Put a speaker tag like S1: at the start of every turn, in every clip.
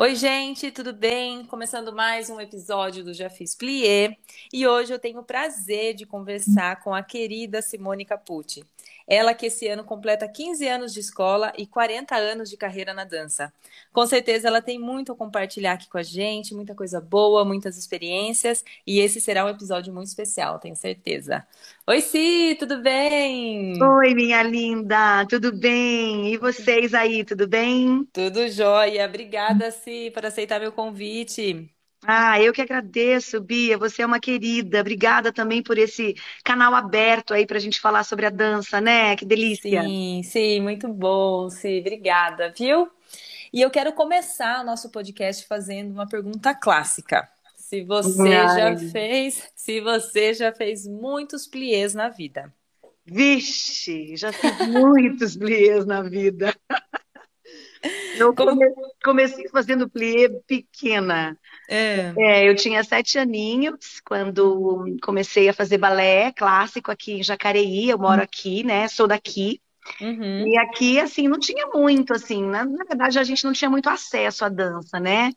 S1: Oi, gente, tudo bem? Começando mais um episódio do Já Fiz Plié e hoje eu tenho o prazer de conversar com a querida Simone Capucci. Ela que esse ano completa 15 anos de escola e 40 anos de carreira na dança. Com certeza ela tem muito a compartilhar aqui com a gente, muita coisa boa, muitas experiências e esse será um episódio muito especial, tenho certeza. Oi, Si, tudo bem?
S2: Oi, minha linda, tudo bem? E vocês aí, tudo bem?
S1: Tudo jóia. Obrigada, Si, por aceitar meu convite.
S2: Ah, eu que agradeço, Bia. Você é uma querida. Obrigada também por esse canal aberto aí para a gente falar sobre a dança, né? Que delícia.
S1: Sim, sim, muito bom, sim, obrigada, viu? E eu quero começar o nosso podcast fazendo uma pergunta clássica. Se você já
S2: Ai,
S1: fez, se você já fez muitos pliés na vida.
S2: vixe, já fiz muitos pliés na vida. Eu come- comecei fazendo plié pequena.
S1: É.
S2: É, eu tinha sete aninhos quando comecei a fazer balé clássico aqui em Jacareí. Eu moro aqui, né? Sou daqui.
S1: Uhum,
S2: E aqui, assim, não tinha muito, assim, na, na verdade a gente não tinha muito acesso à dança, né?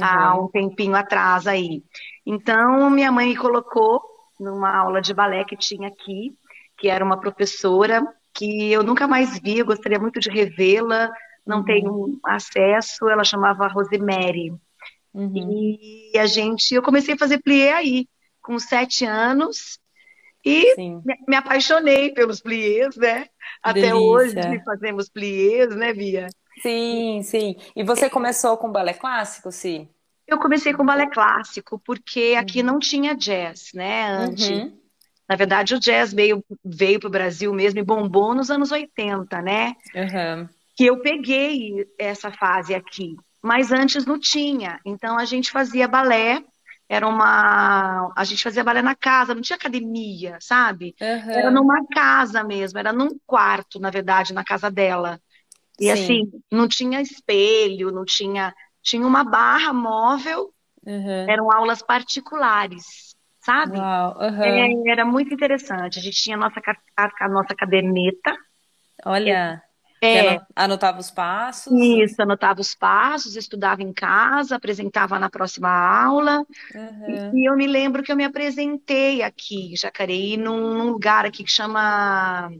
S2: Há
S1: uhum,
S2: um tempinho atrás aí. Então, minha mãe me colocou numa aula de balé que tinha aqui, que era uma professora que eu nunca mais vi, eu gostaria muito de revê-la, não
S1: uhum,
S2: tenho acesso, ela chamava Rosemary.
S1: uhum.
S2: E a gente, eu comecei a fazer plié aí, com sete anos, e
S1: Sim,
S2: me me apaixonei pelos pliés, né? Até hoje
S1: delícia.
S2: fazemos pliés, né, Bia?
S1: Sim, sim. E você começou com balé clássico, sim?
S2: Eu comecei com balé clássico, porque aqui não tinha jazz, né, antes.
S1: Uhum,
S2: Na verdade, o jazz veio, veio para o Brasil mesmo e bombou nos anos 80, né?
S1: uhum,
S2: Que eu peguei essa fase aqui, mas antes não tinha. Então a gente fazia balé, era uma. A gente fazia balé na casa, não tinha academia, sabe? Era
S1: uhum.
S2: numa casa mesmo, era num quarto, na verdade, na casa dela. E assim,
S1: Sim,
S2: não tinha espelho, não tinha. Tinha uma barra móvel,
S1: uhum.
S2: eram aulas particulares, sabe?
S1: Uhum.
S2: É, era muito interessante. A gente tinha a nossa, a, nossa caderneta.
S1: Olha,
S2: É,
S1: ano- anotava os passos?
S2: isso, anotava os passos, estudava em casa, apresentava na próxima aula. E,
S1: Uhum.
S2: e eu me lembro que eu me apresentei aqui em Jacareí, num, num lugar aqui que chama,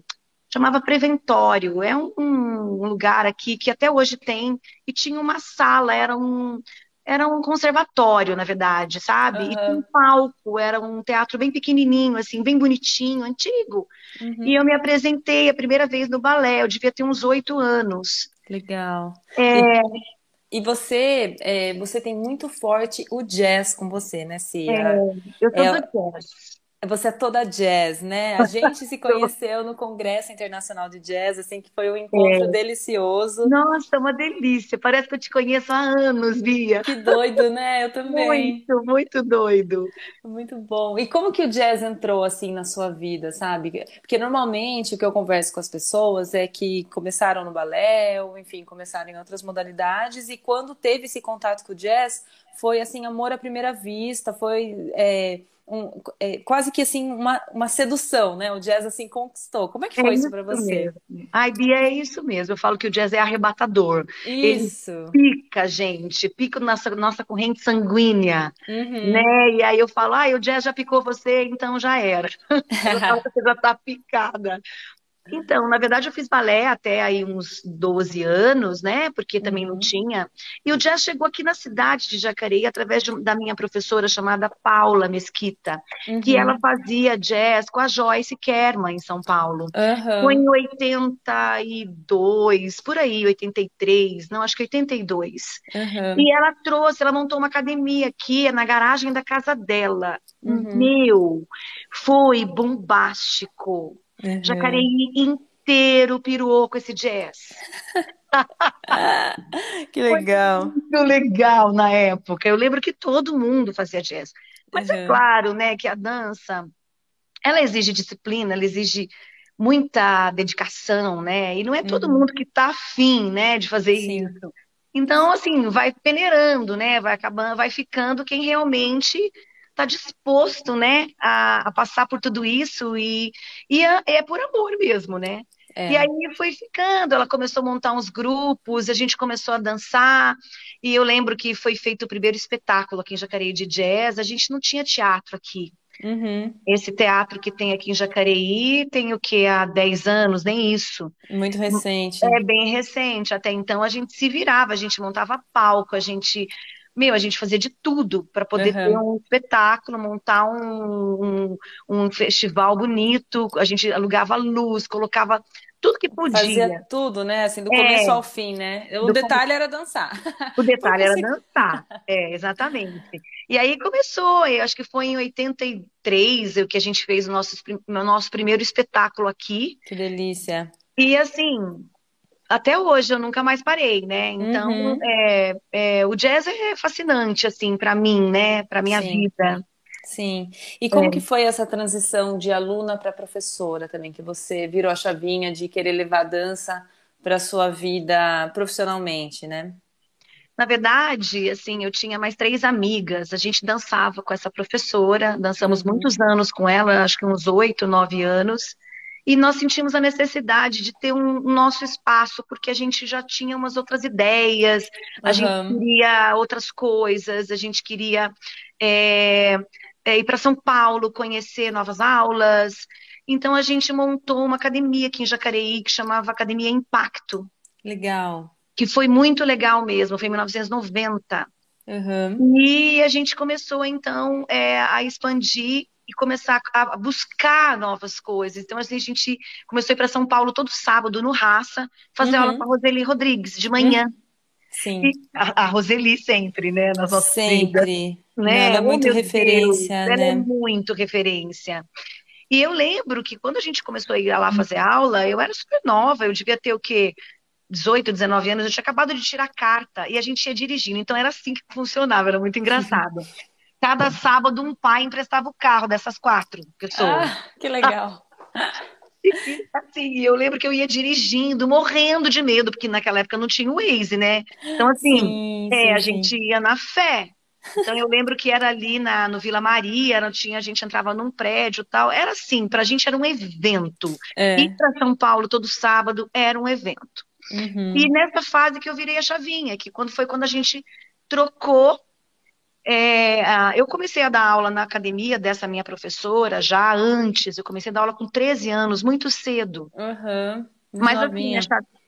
S2: chamava Preventório. É um, um lugar aqui que até hoje tem, e tinha uma sala, era um, era um conservatório, na verdade, sabe? E tinha um palco, era um teatro bem pequenininho, assim, bem bonitinho, antigo. E
S1: Uhum.
S2: eu me apresentei a primeira vez no balé, eu devia ter uns oito anos.
S1: Legal. E,
S2: É,
S1: e você, é, você tem muito forte o jazz com você, né,
S2: é,
S1: Cia?
S2: eu sou do
S1: É,
S2: jazz.
S1: Você é toda jazz, né? A gente se conheceu no Congresso Internacional de Jazz, assim, que foi um encontro delicioso.
S2: Nossa, uma delícia. Parece que eu te conheço há anos, Bia.
S1: Que doido, né? Eu também.
S2: Muito, muito doido.
S1: Muito bom. E como que o jazz entrou assim na sua vida, sabe? Porque normalmente o que eu converso com as pessoas é que começaram no balé, ou enfim, começaram em outras modalidades, e quando teve esse contato com o jazz, foi assim, amor à primeira vista, foi é, um- é, quase que assim, uma, uma sedução, né? O jazz assim conquistou. Como é que
S2: É
S1: foi isso pra
S2: isso
S1: você?
S2: mesmo. Ai, Bia, é isso mesmo. Eu falo que o jazz é arrebatador. Ele
S1: Isso.
S2: pica, a gente, pica nossa, nossa corrente sanguínea, né?
S1: Uhum.
S2: E aí eu falo, ai, o jazz já picou você, então já era. Você já tá picada. Então, na verdade, eu fiz balé até aí uns 12 anos, né? Porque também não
S1: Uhum.
S2: tinha. E o jazz chegou aqui na cidade de Jacareí através de- da minha professora chamada Paula Mesquita, que ela
S1: Uhum.
S2: fazia jazz com a Joyce Kerman em São Paulo. Foi
S1: Aham.
S2: em 82, por aí, 83, não, acho que 82.
S1: Aham.
S2: E ela trouxe, ela montou uma academia aqui, na garagem da casa dela.
S1: Uhum.
S2: Meu, foi bombástico.
S1: Uhum.
S2: Jacareí inteiro pirou com esse jazz.
S1: Que
S2: Foi
S1: legal.
S2: muito legal na época. Eu lembro que todo mundo fazia jazz. Mas é
S1: Uhum.
S2: claro, né, que a dança, ela exige disciplina, ela exige muita dedicação, né? E não é todo
S1: Uhum.
S2: mundo que tá afim, né, de fazer
S1: Sim,
S2: isso. Então, assim, vai peneirando, né? Vai acabando, vai ficando quem realmente está disposto, né, a, a passar por tudo isso e, e é, é por amor mesmo, né? É. E aí foi ficando, ela começou a montar uns grupos, a gente começou a dançar, e eu lembro que foi feito o primeiro espetáculo aqui em Jacareí de jazz, a gente não tinha teatro aqui. Uhum. Esse teatro que tem aqui em Jacareí tem o que há 10 anos, nem isso.
S1: Muito recente.
S2: É bem recente. Até então a gente se virava, a gente montava palco, a gente meu, a gente fazia de tudo para poder uhum. ter um espetáculo, montar um, um, um, festival bonito, a gente alugava luz, colocava tudo que podia.
S1: Fazia tudo, né? Assim, do começo é, ao fim, né? O detalhe era dançar.
S2: O detalhe era dançar, é, exatamente. E aí começou, eu acho que foi em 83 o que a gente fez o nosso, o nosso primeiro espetáculo aqui.
S1: Que delícia.
S2: E assim, até hoje eu nunca mais parei, né? Então, uhum. é, é, o jazz é fascinante, assim, para mim, né? Para minha Sim. vida.
S1: Sim. E como é. que foi essa transição de aluna para professora também, que você virou a chavinha de querer levar a dança para sua vida profissionalmente, né?
S2: Na verdade, assim, eu tinha mais três amigas. A gente dançava com essa professora, dançamos uhum. muitos anos com ela, acho que uns oito, nove anos e nós sentimos a necessidade de ter um, um nosso espaço, porque a gente já tinha umas outras ideias, a uhum. gente queria outras coisas, a gente queria é, é, ir para São Paulo, conhecer novas aulas. Então a gente montou uma academia aqui em Jacareí que chamava Academia Impacto.
S1: Legal.
S2: Que foi muito legal mesmo, foi em 1990. Uhum. E a gente começou então é, a expandir e começar a buscar novas coisas. Então, assim, a gente começou a ir para São Paulo todo sábado, no Raça, fazer uhum. aula com a Roseli Rodrigues, de manhã. Uhum.
S1: Sim.
S2: E a, a, Roseli sempre, né? Nas nossas
S1: sempre. Vidas, né? Ela é muito oh, referência,
S2: Deus,
S1: né?
S2: Ela é muito referência. E eu lembro que quando a gente começou a ir lá fazer aula, eu era super nova, eu devia ter o quê? 18, 19 anos, eu tinha acabado de tirar carta e a gente ia dirigindo, então era assim que funcionava, era muito engraçado. Cada sábado um pai emprestava o carro dessas quatro pessoas.
S1: Ah, que legal.
S2: assim, eu lembro que eu ia dirigindo, morrendo de medo, porque naquela época não tinha o Waze, né? Então, assim, sim, é, sim, a sim. gente ia na fé. Então eu lembro que era ali na, no Vila Maria, não tinha, a gente entrava num prédio tal. Era assim, pra gente era um evento. É. Ir para São Paulo todo sábado era um evento. Uhum. E nessa fase que eu virei a chavinha, que quando foi quando a gente trocou é, eu comecei a dar aula na academia dessa minha professora já antes, eu comecei a dar aula com 13 anos, muito cedo.
S1: Uhum,
S2: mas, a,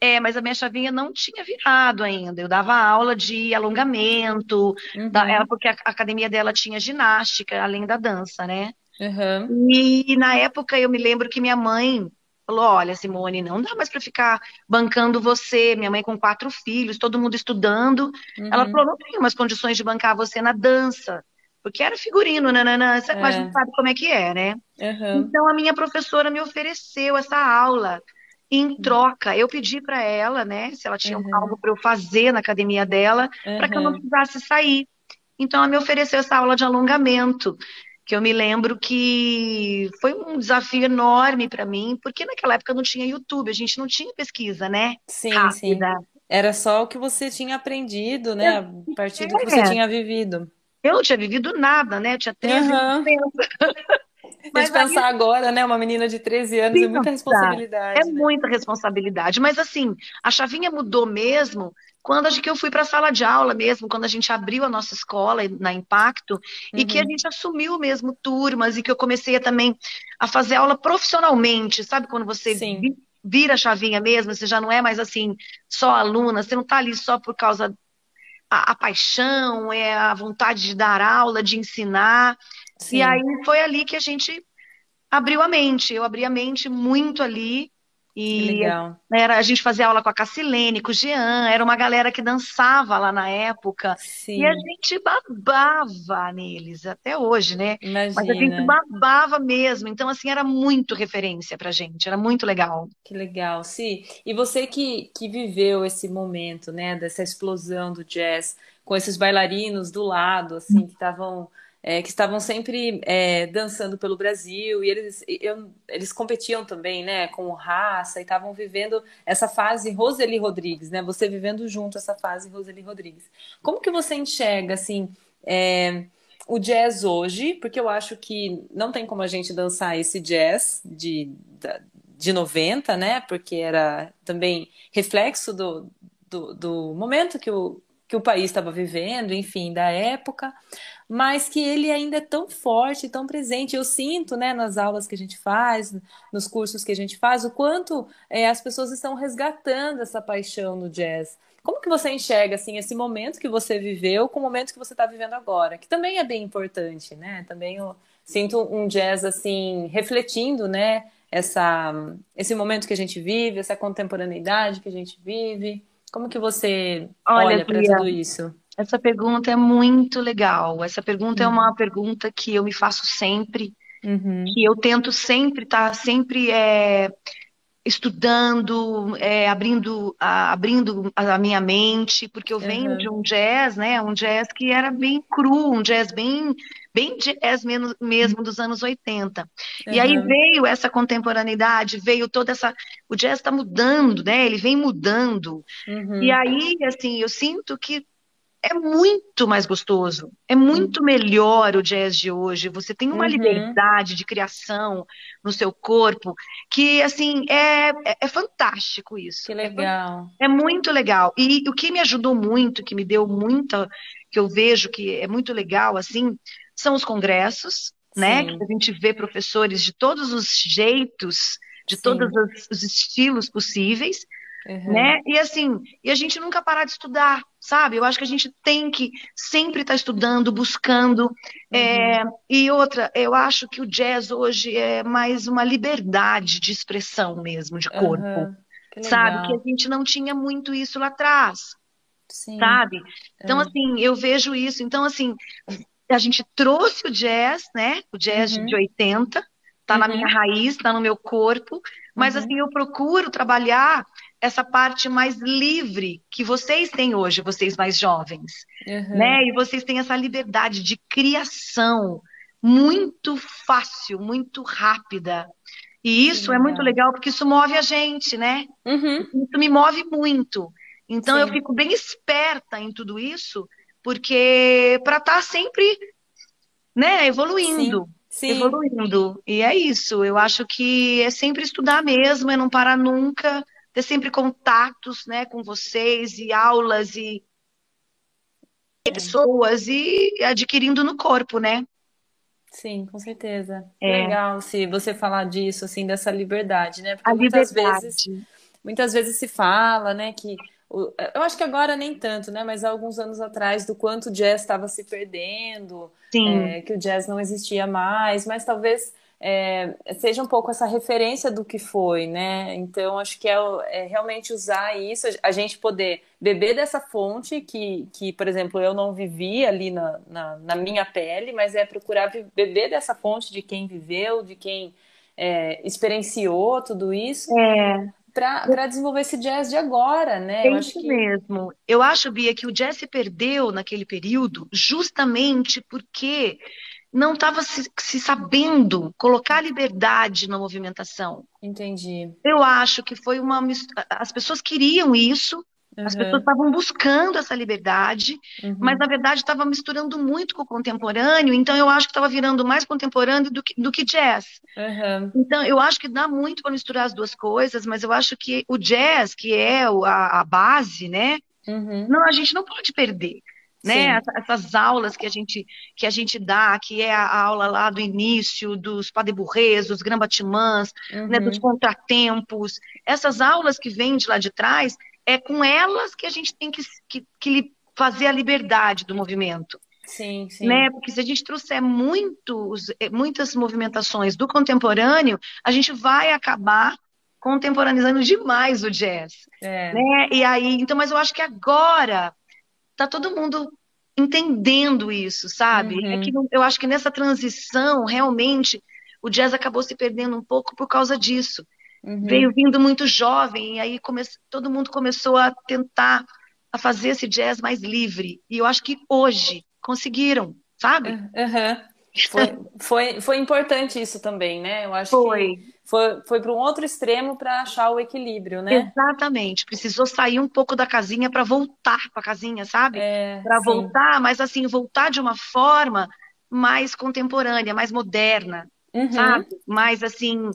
S2: é, mas a minha chavinha não tinha virado ainda. Eu dava aula de alongamento, uhum. da, porque a, a academia dela tinha ginástica, além da dança, né?
S1: Uhum.
S2: E, e na época eu me lembro que minha mãe falou: Olha, Simone, não dá mais para ficar bancando você, minha mãe com quatro filhos, todo mundo estudando. Uhum. Ela falou: Não tenho mais condições de bancar você na dança. Porque era figurino, nananã, você é. não sabe como é que é, né? Uhum. Então a minha professora me ofereceu essa aula. Em troca, eu pedi para ela, né, se ela tinha uhum. algo para eu fazer na academia dela, para que eu não precisasse sair. Então, ela me ofereceu essa aula de alongamento que eu me lembro que foi um desafio enorme para mim, porque naquela época não tinha YouTube, a gente não tinha pesquisa, né?
S1: Sim, Rápida. sim. Era só o que você tinha aprendido, né? A partir do que você é. tinha vivido.
S2: Eu não tinha vivido nada, né? Eu tinha 13 anos.
S1: Mas pensar agora, né? Uma menina de 13 anos é muita responsabilidade.
S2: É
S1: né?
S2: muita responsabilidade. Mas assim, a chavinha mudou mesmo quando acho que eu fui para a sala de aula mesmo, quando a gente abriu a nossa escola na Impacto, uhum. e que a uhum. gente assumiu mesmo turmas, e que eu comecei a, também a fazer aula profissionalmente, sabe? Quando você vi, vira a chavinha mesmo, você já não é mais assim, só aluna, você não está ali só por causa a, a, paixão, é a vontade de dar aula, de ensinar. Sim. E aí foi ali que a gente abriu a mente. Eu abri a mente muito ali e era, a gente fazia aula com a Cassilene, com o Jean, era uma galera que dançava lá na época. Sim. E a gente babava neles, até hoje, né?
S1: Imagina.
S2: Mas a gente babava mesmo. Então, assim, era muito referência pra gente, era muito legal.
S1: Que legal, sim. E você que, que viveu esse momento, né, dessa explosão do jazz, com esses bailarinos do lado, assim, que estavam é, que estavam sempre é, dançando pelo Brasil e eles, eu, eles competiam também, né, com raça e estavam vivendo essa fase Roseli Rodrigues, né, você vivendo junto essa fase Roseli Rodrigues. Como que você enxerga, assim, é, o jazz hoje? Porque eu acho que não tem como a gente dançar esse jazz de, de 90, né? Porque era também reflexo do, do, do momento que o, que o país estava vivendo, enfim, da época, mas que ele ainda é tão forte, tão presente. Eu sinto, né, nas aulas que a gente faz, nos cursos que a gente faz, o quanto é, as pessoas estão resgatando essa paixão no jazz. Como que você enxerga assim esse momento que você viveu com o momento que você está vivendo agora, que também é bem importante, né? Também eu sinto um jazz assim refletindo, né? Essa, esse momento que a gente vive, essa contemporaneidade que a gente vive. Como que você olha, olha para tudo isso?
S2: Essa pergunta é muito legal. Essa pergunta uhum. é uma pergunta que eu me faço sempre, uhum. que eu tento sempre estar tá, sempre é, estudando, é, abrindo, a, abrindo a minha mente, porque eu venho uhum. de um jazz, né? Um jazz que era bem cru, um jazz bem, bem jazz mesmo, mesmo dos anos 80. Uhum. E aí veio essa contemporaneidade, veio toda essa. O jazz está mudando, né? Ele vem mudando. Uhum. E aí, assim, eu sinto que é muito mais gostoso, é muito melhor o jazz de hoje. Você tem uma uhum. liberdade de criação no seu corpo que, assim, é, é, é fantástico isso.
S1: Que legal.
S2: É, é, muito legal. E o que me ajudou muito, que me deu muita, que eu vejo que é muito legal, assim, são os congressos, né? Que a gente vê professores de todos os jeitos, de Sim. todos os, os estilos possíveis. Uhum. Né? E assim, e a gente nunca parar de estudar, sabe? Eu acho que a gente tem que sempre estar tá estudando, buscando. Uhum. É, e outra, eu acho que o jazz hoje é mais uma liberdade de expressão mesmo, de corpo. Uhum. Que sabe? Que a gente não tinha muito isso lá atrás. Sim. Sabe? Então, assim, eu vejo isso. Então, assim, a gente trouxe o jazz, né? O jazz de 80, tá na minha uhum. raiz, tá no meu corpo. Mas, uhum. assim, eu procuro trabalhar essa parte mais livre que vocês têm hoje, vocês mais jovens, uhum. né? E vocês têm essa liberdade de criação muito fácil, muito rápida. E isso é muito legal porque isso move a gente, né? Uhum. Isso me move muito. Então Sim. eu fico bem esperta em tudo isso, porque para estar tá sempre, né, evoluindo. Sim. Sim. Evoluindo. E é isso. Eu acho que é sempre estudar mesmo, é não parar nunca ter sempre contatos né, com vocês e aulas e é. pessoas e adquirindo no corpo, né?
S1: Sim, com certeza. É. Legal se você falar disso, assim, dessa liberdade, né? Porque A muitas liberdade. vezes, muitas vezes se fala, né, que eu acho que agora nem tanto, né? Mas há alguns anos atrás, do quanto o jazz estava se perdendo, é, que o jazz não existia mais, mas talvez é, seja um pouco essa referência do que foi, né? Então, acho que é, é, realmente usar isso, a gente poder beber dessa fonte que, que por exemplo, eu não vivi ali na, na, na minha pele, mas é procurar beber dessa fonte de quem viveu, de quem é, experienciou tudo isso.
S2: É.
S1: Para desenvolver esse jazz de agora, né?
S2: É eu isso que... mesmo. Eu acho, Bia, que o jazz se perdeu naquele período justamente porque não estava se, se, sabendo colocar liberdade na movimentação.
S1: Entendi.
S2: Eu acho que foi uma. As pessoas queriam isso, uhum. as pessoas estavam buscando essa liberdade, uhum. mas na verdade estava misturando muito com o contemporâneo, então eu acho que estava virando mais contemporâneo do que, do que jazz. Uhum. Então eu acho que dá muito para misturar as duas coisas, mas eu acho que o jazz, que é a, a base, né? Uhum. Não, a gente não pode perder né? Essas aulas que a gente que a gente dá, que é a aula lá do início dos padeburrês, dos grambatimãs, uhum. né, dos uhum. contratempos, essas aulas que vêm de lá de trás, é com elas que a gente tem que, que, que fazer a liberdade do movimento.
S1: Sim, sim.
S2: Né? Porque se a gente trouxer muitos, eh, muitas movimentações do contemporâneo, a gente vai acabar contemporaneizando demais o jazz. É. Né? E aí, então, mas eu acho que agora tá todo mundo entendendo isso, sabe? É uhum. É que eu acho que nessa transição, realmente, o jazz acabou se perdendo um pouco por causa disso. Uhum. Veio vindo muito jovem, e aí come... todo mundo começou a tentar a fazer esse jazz mais livre. E eu acho que hoje conseguiram, sabe?
S1: Uhum. Foi, foi, foi importante isso também, né? Eu acho foi. que foi, foi para um outro extremo para achar o equilíbrio, né?
S2: Exatamente. Precisou sair um pouco da casinha para voltar para a casinha, sabe? É, para voltar, mas assim, voltar de uma forma mais contemporânea, mais moderna, uhum. sabe? Mais assim,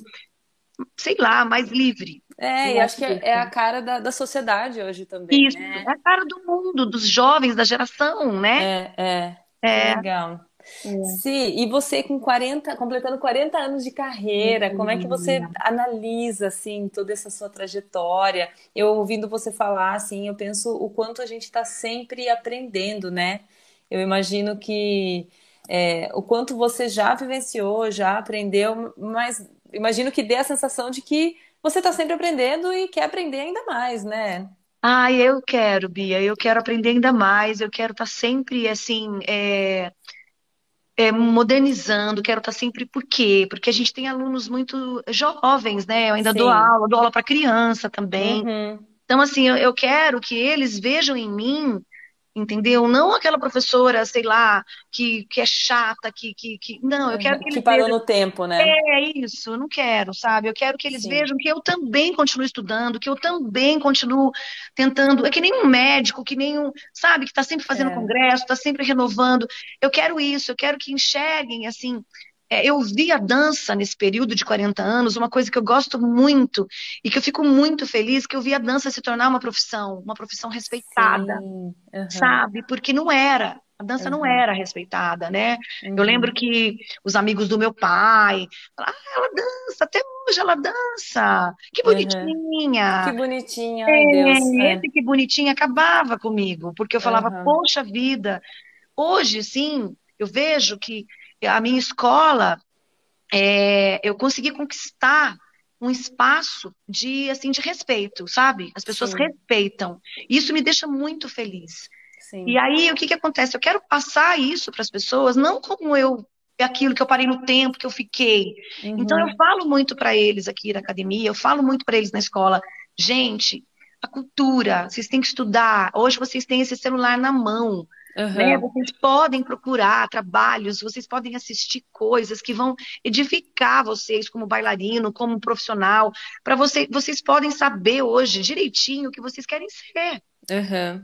S2: sei lá, mais livre.
S1: É, e acho que é, é a cara da, da sociedade hoje também,
S2: Isso,
S1: né?
S2: é a cara do mundo, dos jovens, da geração, né?
S1: É, é.
S2: É.
S1: Legal.
S2: É.
S1: Sim, e você com 40, completando 40 anos de carreira, como é que você analisa assim toda essa sua trajetória? Eu ouvindo você falar assim, eu penso o quanto a gente está sempre aprendendo, né? Eu imagino que é, o quanto você já vivenciou, já aprendeu, mas imagino que dê a sensação de que você está sempre aprendendo e quer aprender ainda mais, né?
S2: Ai, eu quero, Bia, eu quero aprender ainda mais, eu quero estar sempre assim, é, é, modernizando, quero estar sempre por quê? Porque a gente tem alunos muito jovens, né? Eu ainda dou
S1: Sim.
S2: aula, dou aula para criança também.
S1: Uhum.
S2: Então, assim, eu, eu quero que eles vejam em mim entendeu? Não aquela professora, sei lá, que, que é chata, que, que, que... Não, eu quero que
S1: Que
S2: eles
S1: parou
S2: vejam
S1: no tempo, né?
S2: é isso, eu não quero, sabe? Eu quero que eles
S1: Sim.
S2: vejam que eu também continuo estudando, que eu também continuo tentando. É que nem um médico, que nem um, sabe, que está sempre fazendo
S1: É.
S2: congresso, está sempre renovando. Eu quero isso, eu quero que enxerguem, assim. É, eu vi a dança nesse período de 40 anos, uma coisa que eu gosto muito e que eu fico muito feliz, que eu vi a dança se tornar uma profissão, uma profissão respeitada.
S1: Uhum.
S2: sabe? Porque não era. A dança não
S1: Uhum.
S2: era respeitada, né? Eu
S1: Uhum.
S2: lembro que os amigos do meu pai, ah, ela dança, até hoje ela dança. Que
S1: Uhum.
S2: bonitinha.
S1: Que bonitinha, ai Deus.
S2: É,
S1: É.
S2: esse que bonitinha acabava comigo, porque eu falava, poxa vida. Hoje, sim, eu vejo que a minha escola, é, eu consegui conquistar um espaço de, assim, de respeito, sabe? As pessoas
S1: Sim.
S2: respeitam. Isso me deixa muito feliz.
S1: Sim.
S2: E aí, o que que acontece? Eu quero passar isso para as pessoas, não como eu, aquilo que eu parei no tempo que eu fiquei. Então, eu
S1: Uhum.
S2: falo muito para eles aqui na academia, eu falo muito para eles na escola. Gente, a cultura, vocês têm que estudar. Hoje vocês têm esse celular na mão, né?
S1: Uhum.
S2: Vocês podem procurar trabalhos, vocês podem assistir coisas que vão edificar vocês como bailarino, como profissional, para você, vocês podem saber hoje direitinho o que vocês querem ser
S1: Uhum.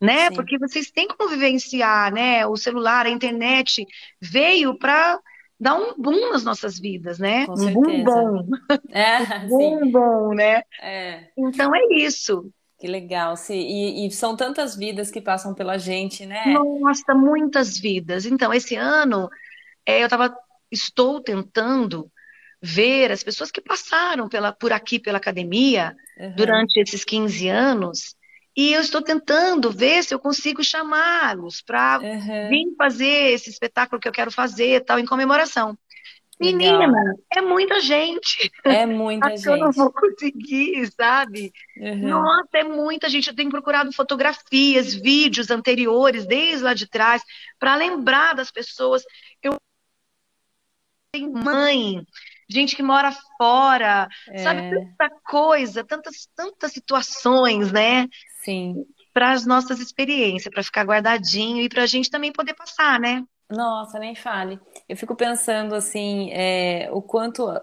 S2: né?
S1: Sim.
S2: Porque vocês têm como vivenciar, né? O celular, a internet veio para dar um boom nas nossas vidas, né?
S1: Com
S2: Um boom bom,
S1: É, sim.
S2: boom bom, né?
S1: É.
S2: Então é isso.
S1: Que legal. E, e são tantas vidas que passam pela gente, né?
S2: Nossa, muitas vidas. Então, esse ano, é, eu tava, estou tentando ver as pessoas que passaram pela, por aqui pela academia
S1: Uhum.
S2: durante esses 15 anos, e eu estou tentando ver se eu consigo chamá-los para
S1: Uhum.
S2: Vim fazer esse espetáculo que eu quero fazer, tal, em comemoração.
S1: Legal.
S2: Menina, é muita gente.
S1: É muita
S2: Acho que eu não
S1: gente.
S2: vou conseguir, sabe?
S1: Uhum.
S2: Nossa, é muita gente. Eu tenho procurado fotografias, vídeos anteriores, desde lá de trás, para lembrar das pessoas. Eu tenho mãe, gente que mora fora, sabe?
S1: É,
S2: Tanta coisa, tantas, tantas situações, né?
S1: sim.
S2: Para as nossas experiências, para ficar guardadinho e para a gente também poder passar, né?
S1: Nossa, nem fale. Eu fico pensando assim, é, o quanto a,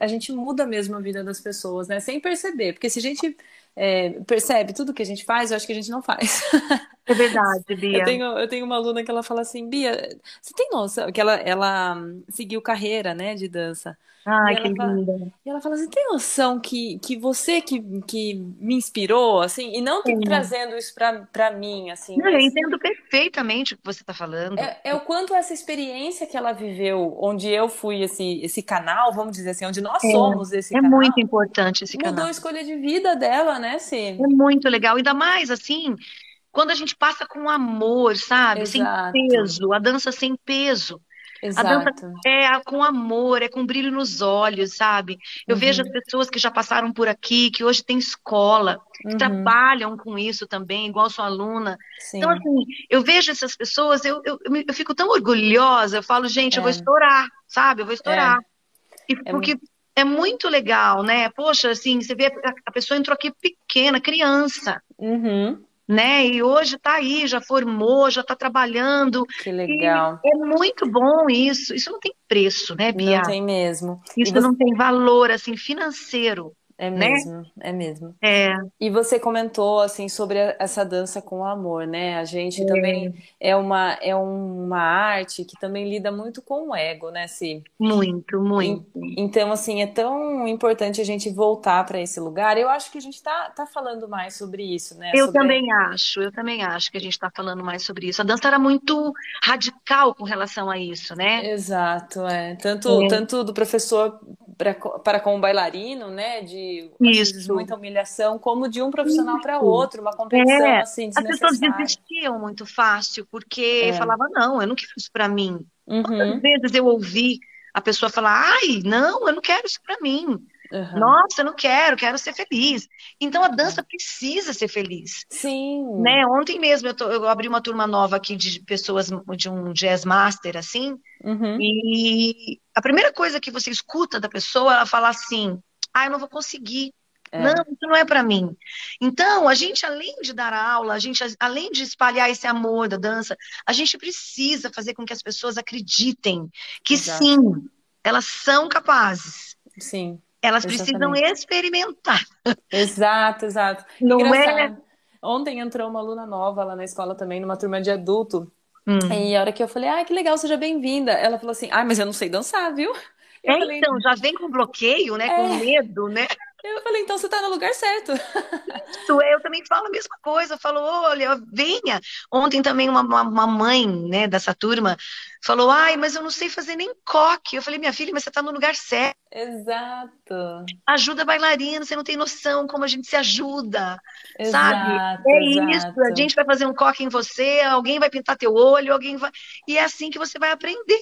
S1: a gente muda mesmo a vida das pessoas, né? Sem perceber. Porque se a gente é, percebe tudo que a gente faz, eu acho que a gente não faz.
S2: É verdade,
S1: Eu
S2: Bia.
S1: tenho, eu tenho uma aluna que ela fala assim, Bia, você tem noção que ela, ela hum, seguiu carreira, né, de dança.
S2: Ai, que
S1: ela fala,
S2: linda.
S1: e ela fala assim, tem noção que, que você que, que me inspirou, assim, e não tipo,
S2: É.
S1: trazendo isso pra, pra mim, assim,
S2: Não, eu
S1: mas
S2: entendo perfeitamente o que você está falando.
S1: é, é o quanto essa experiência que ela viveu, onde eu fui esse, esse canal, vamos dizer assim, onde nós somos esse
S2: É
S1: canal,
S2: muito importante esse
S1: mudou
S2: canal.
S1: a escolha de vida dela, né, Ci?
S2: É muito legal. Ainda mais assim, quando a gente passa com amor, sabe? Sem
S1: Exato,
S2: peso, a dança sem peso. A dança
S1: exato.
S2: é com amor, é com brilho nos olhos, sabe? Eu vejo as
S1: Uhum,
S2: pessoas que já passaram por aqui, que hoje têm escola, que
S1: uhum,
S2: trabalham com isso também, igual sua aluna. Então,
S1: sim,
S2: assim, eu vejo essas pessoas, eu, eu, eu fico tão orgulhosa, eu falo, gente, eu vou
S1: é,
S2: estourar, sabe? Eu vou estourar.
S1: é,
S2: E
S1: é,
S2: porque é muito legal, né? Poxa, assim, você vê a, a pessoa entrou aqui pequena, criança,
S1: uhum,
S2: né? E hoje tá aí, já formou, já tá trabalhando.
S1: que
S2: E
S1: legal.
S2: é muito bom isso. Isso não tem preço, né,
S1: Não
S2: Bia?
S1: tem mesmo. E
S2: Isso
S1: você,
S2: não tem valor, assim, financeiro.
S1: É
S2: né?
S1: mesmo, é mesmo.
S2: É,
S1: E você comentou assim sobre essa dança com o amor, né? A gente
S2: é,
S1: também é uma é uma arte que também lida muito com o ego, né, Si?
S2: muito, muito.
S1: Então, assim, é tão importante a gente voltar para esse lugar. Eu acho que a gente tá, tá falando mais sobre isso, né?
S2: Eu
S1: Sobre.
S2: também acho, eu também acho que a gente está falando mais sobre isso. A dança era muito radical com relação a isso, né?
S1: Exato, é. Tanto,
S2: É,
S1: tanto do professor pra, para com o bailarino, né? De,
S2: isso,
S1: muita humilhação, como de um profissional para outro, uma competição,
S2: É,
S1: assim,
S2: as pessoas desistiam muito fácil porque
S1: É.
S2: falavam, não, eu não quero isso para mim. Quantas
S1: Uhum,
S2: vezes eu ouvi a pessoa falar, ai, não, eu não quero isso para mim.
S1: Uhum.
S2: Nossa, eu não quero, quero ser feliz. Então a dança precisa ser feliz.
S1: Sim.
S2: Né? Ontem mesmo eu, tô- eu abri uma turma nova aqui de pessoas de um jazz master assim,
S1: Uhum.
S2: e a primeira coisa que você escuta da pessoa, ela fala assim: "Ah, eu não vou conseguir. Não,
S1: É,
S2: isso não é para mim". Então, a gente além de dar aula, a gente além de espalhar esse amor da dança, a gente precisa fazer com que as pessoas acreditem que
S1: exato.
S2: sim, elas são capazes.
S1: Sim,
S2: Elas precisam
S1: exatamente.
S2: experimentar.
S1: Exato, exato.
S2: Não é?
S1: Ontem entrou uma aluna nova lá na escola também, numa turma de adulto.
S2: Hum.
S1: E a hora que eu falei, ai, que legal, seja bem-vinda. Ela falou assim, ai, mas eu não sei dançar, viu?
S2: É,
S1: falei,
S2: então, já vem com bloqueio, né? Com
S1: é.
S2: medo, né?
S1: Eu falei, então você tá no lugar certo.
S2: Isso, eu também falo a mesma coisa. Eu falo, olha, venha. Ontem também uma, uma, mãe, né, dessa turma falou, ai, mas eu não sei fazer nem coque. Eu falei, minha filha, mas você tá no lugar certo.
S1: Exato,
S2: Ajuda bailarina, você não tem noção como a gente se ajuda, sabe?
S1: exato,
S2: É isso, a
S1: exato.
S2: gente vai fazer um coque em você, alguém vai pintar teu olho, alguém vai. E é assim que você vai aprender.